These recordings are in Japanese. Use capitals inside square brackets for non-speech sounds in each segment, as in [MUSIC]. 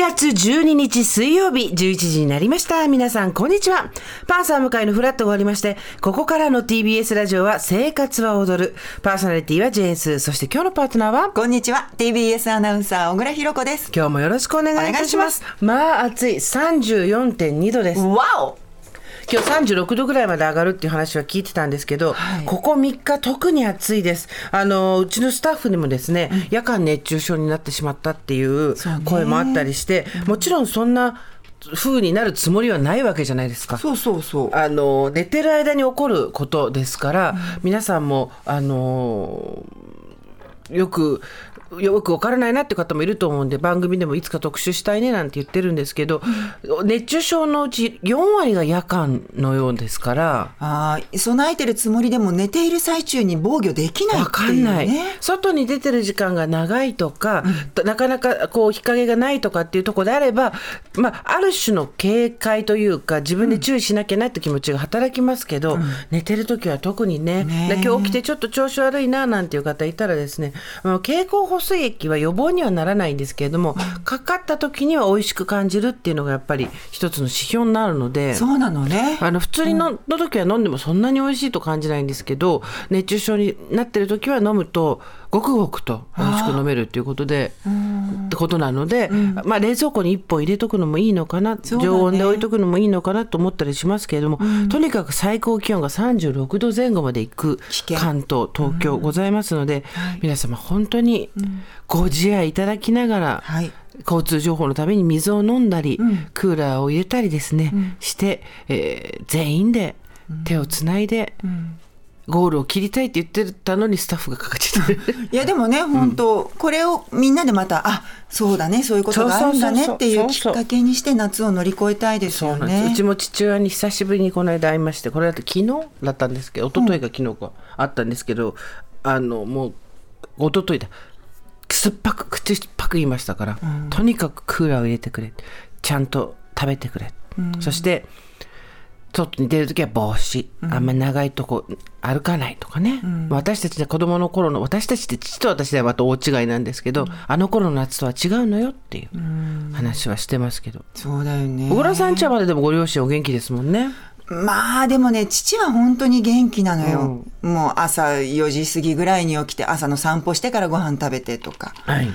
月12日水曜日11時になりました。皆さん、こんにちは。パンサー向かいのフラットが終わりまして、ここからの TBS ラジオは生活は踊る。パーソナリティはジェーンス。そして今日のパートナーは？こんにちは TBS アナウンサー小倉弘子です今日もよろしくお願いいたします。まあ、暑い。34.2度です。わお今日36度ぐらいまで上がるっていう話は聞いてたんですけど、はい。ここ3日特に暑いです。あの、うちのスタッフにもですね、夜間熱中症になってしまったっていう声もあったりして、もちろんそんな風になるつもりはないわけじゃないですか。そうそうそう。あの寝てる間に起こることですから、皆さんもあのよくよくわからないなって方もいると思うんで番組でもいつか特集したいねなんて言ってるんですけど、熱中症のうち4割が夜間のようですから。あー備えてるつもりでも寝ている最中に防御できないわっていうかんない、ね。外に出てる時間が長いとか、なかなかこう日陰がないとかっていうところであれば、まあ、ある種の警戒というか自分で注意しなきゃなって気持ちが働きますけど、寝てる時は特にね。ねで今日起きてちょっと調子悪いななんていう方いたらですねあの経口補水液は予防にはならないんですけれども、かかった時には美味しく感じるっていうのがやっぱり一つの指標になるので。そうなのねあの普通にの,、の時は飲んでもそんなに美味しいと感じないんですけど熱中症になってる時は飲むとごくごくと美味しく飲めるっていうことでってことなので、まあ、冷蔵庫に1本入れとくのもいいのかな、ね。常温で置いとくのもいいのかなと思ったりしますけれども、とにかく最高気温が36度前後まで行く関東東京ございますので、皆様本当にご自愛いただきながら、はい。交通情報のために水を飲んだり、クーラーを入れたりですね、して、えー全員で手をつないで、ゴールを切りたいって言ってたのにスタッフがかかっちゃって [LAUGHS] いやでもね本当、これをみんなでまたあそうだねそういうことがあるんだねっていうきっかけにして夏を乗り越えたいですよね。うちも父親に久しぶりにこの間会いましてこれだと昨日だったんですけど一昨日が昨日かあったんですけど、あのもう一昨日だ。酸っぱく口酸っぱく言いましたから、とにかくクーラーを入れてくれ。ちゃんと食べてくれ、そして外に出るときは帽子、あんまり長いとこ歩かないとかね、私たちで子供の頃の私たちって父と私ではまた大違いなんですけど、あの頃の夏とは違うのよっていう話はしてますけど、そうだよね。小倉さんちはまででもご両親お元気ですもんね。まあでもね父は本当に元気なのよ、もう朝4時過ぎぐらいに起きて朝の散歩してからご飯食べてとか。はい。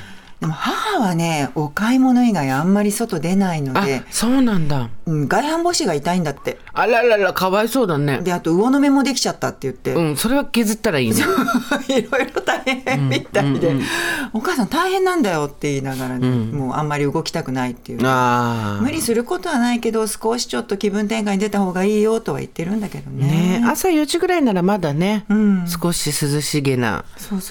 でも母はねお買い物以外あんまり外出ないのあで、そうなんだ。うん、外反母趾が痛いんだってあららら、かわいそうだね。であと魚の目もできちゃったって言って、うん、それは削ったらいいね。[LAUGHS] いろいろ大変みたいで、お母さん大変なんだよって言いながらね、もうあんまり動きたくないっていう。無理することはないけど少しちょっと気分転換に出た方がいいよとは言ってるんだけどねね朝4時ぐらいならまだね、ん。少し涼しげな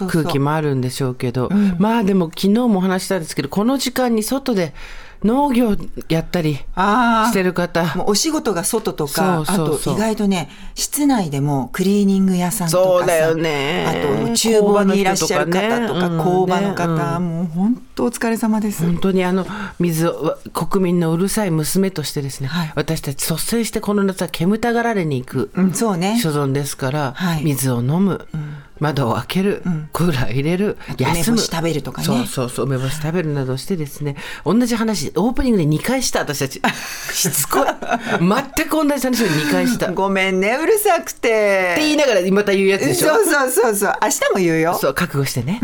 空気もあるんでしょうけど、まあでも昨日もお話したんですけど、この時間に外で農業やったりしてる方、もうお仕事が外とかあと意外とね室内でもクリーニング屋さんとかさそうだよね。あと厨房にいらっしゃる方とか工工場場の方の人とかね。うん。もう本当お疲れ様です、本当にあの水を国民のうるさい娘としてですね、はい。私たち率先してこの夏は煙たがられに行くうん、そうね。所存ですから、はい。水を飲む、窓を開ける、クーラー入れると休む。食べるとかね。そうそうそう梅干し食べるなどしてですね同じ話オープニングで2回した私たち。[LAUGHS] しつこい。全く同じ話を2回した。ってごめんねうるさくて。言いながらまた言うやつでしょ？そうそうそうそう。明日も言うよ。そう覚悟してね、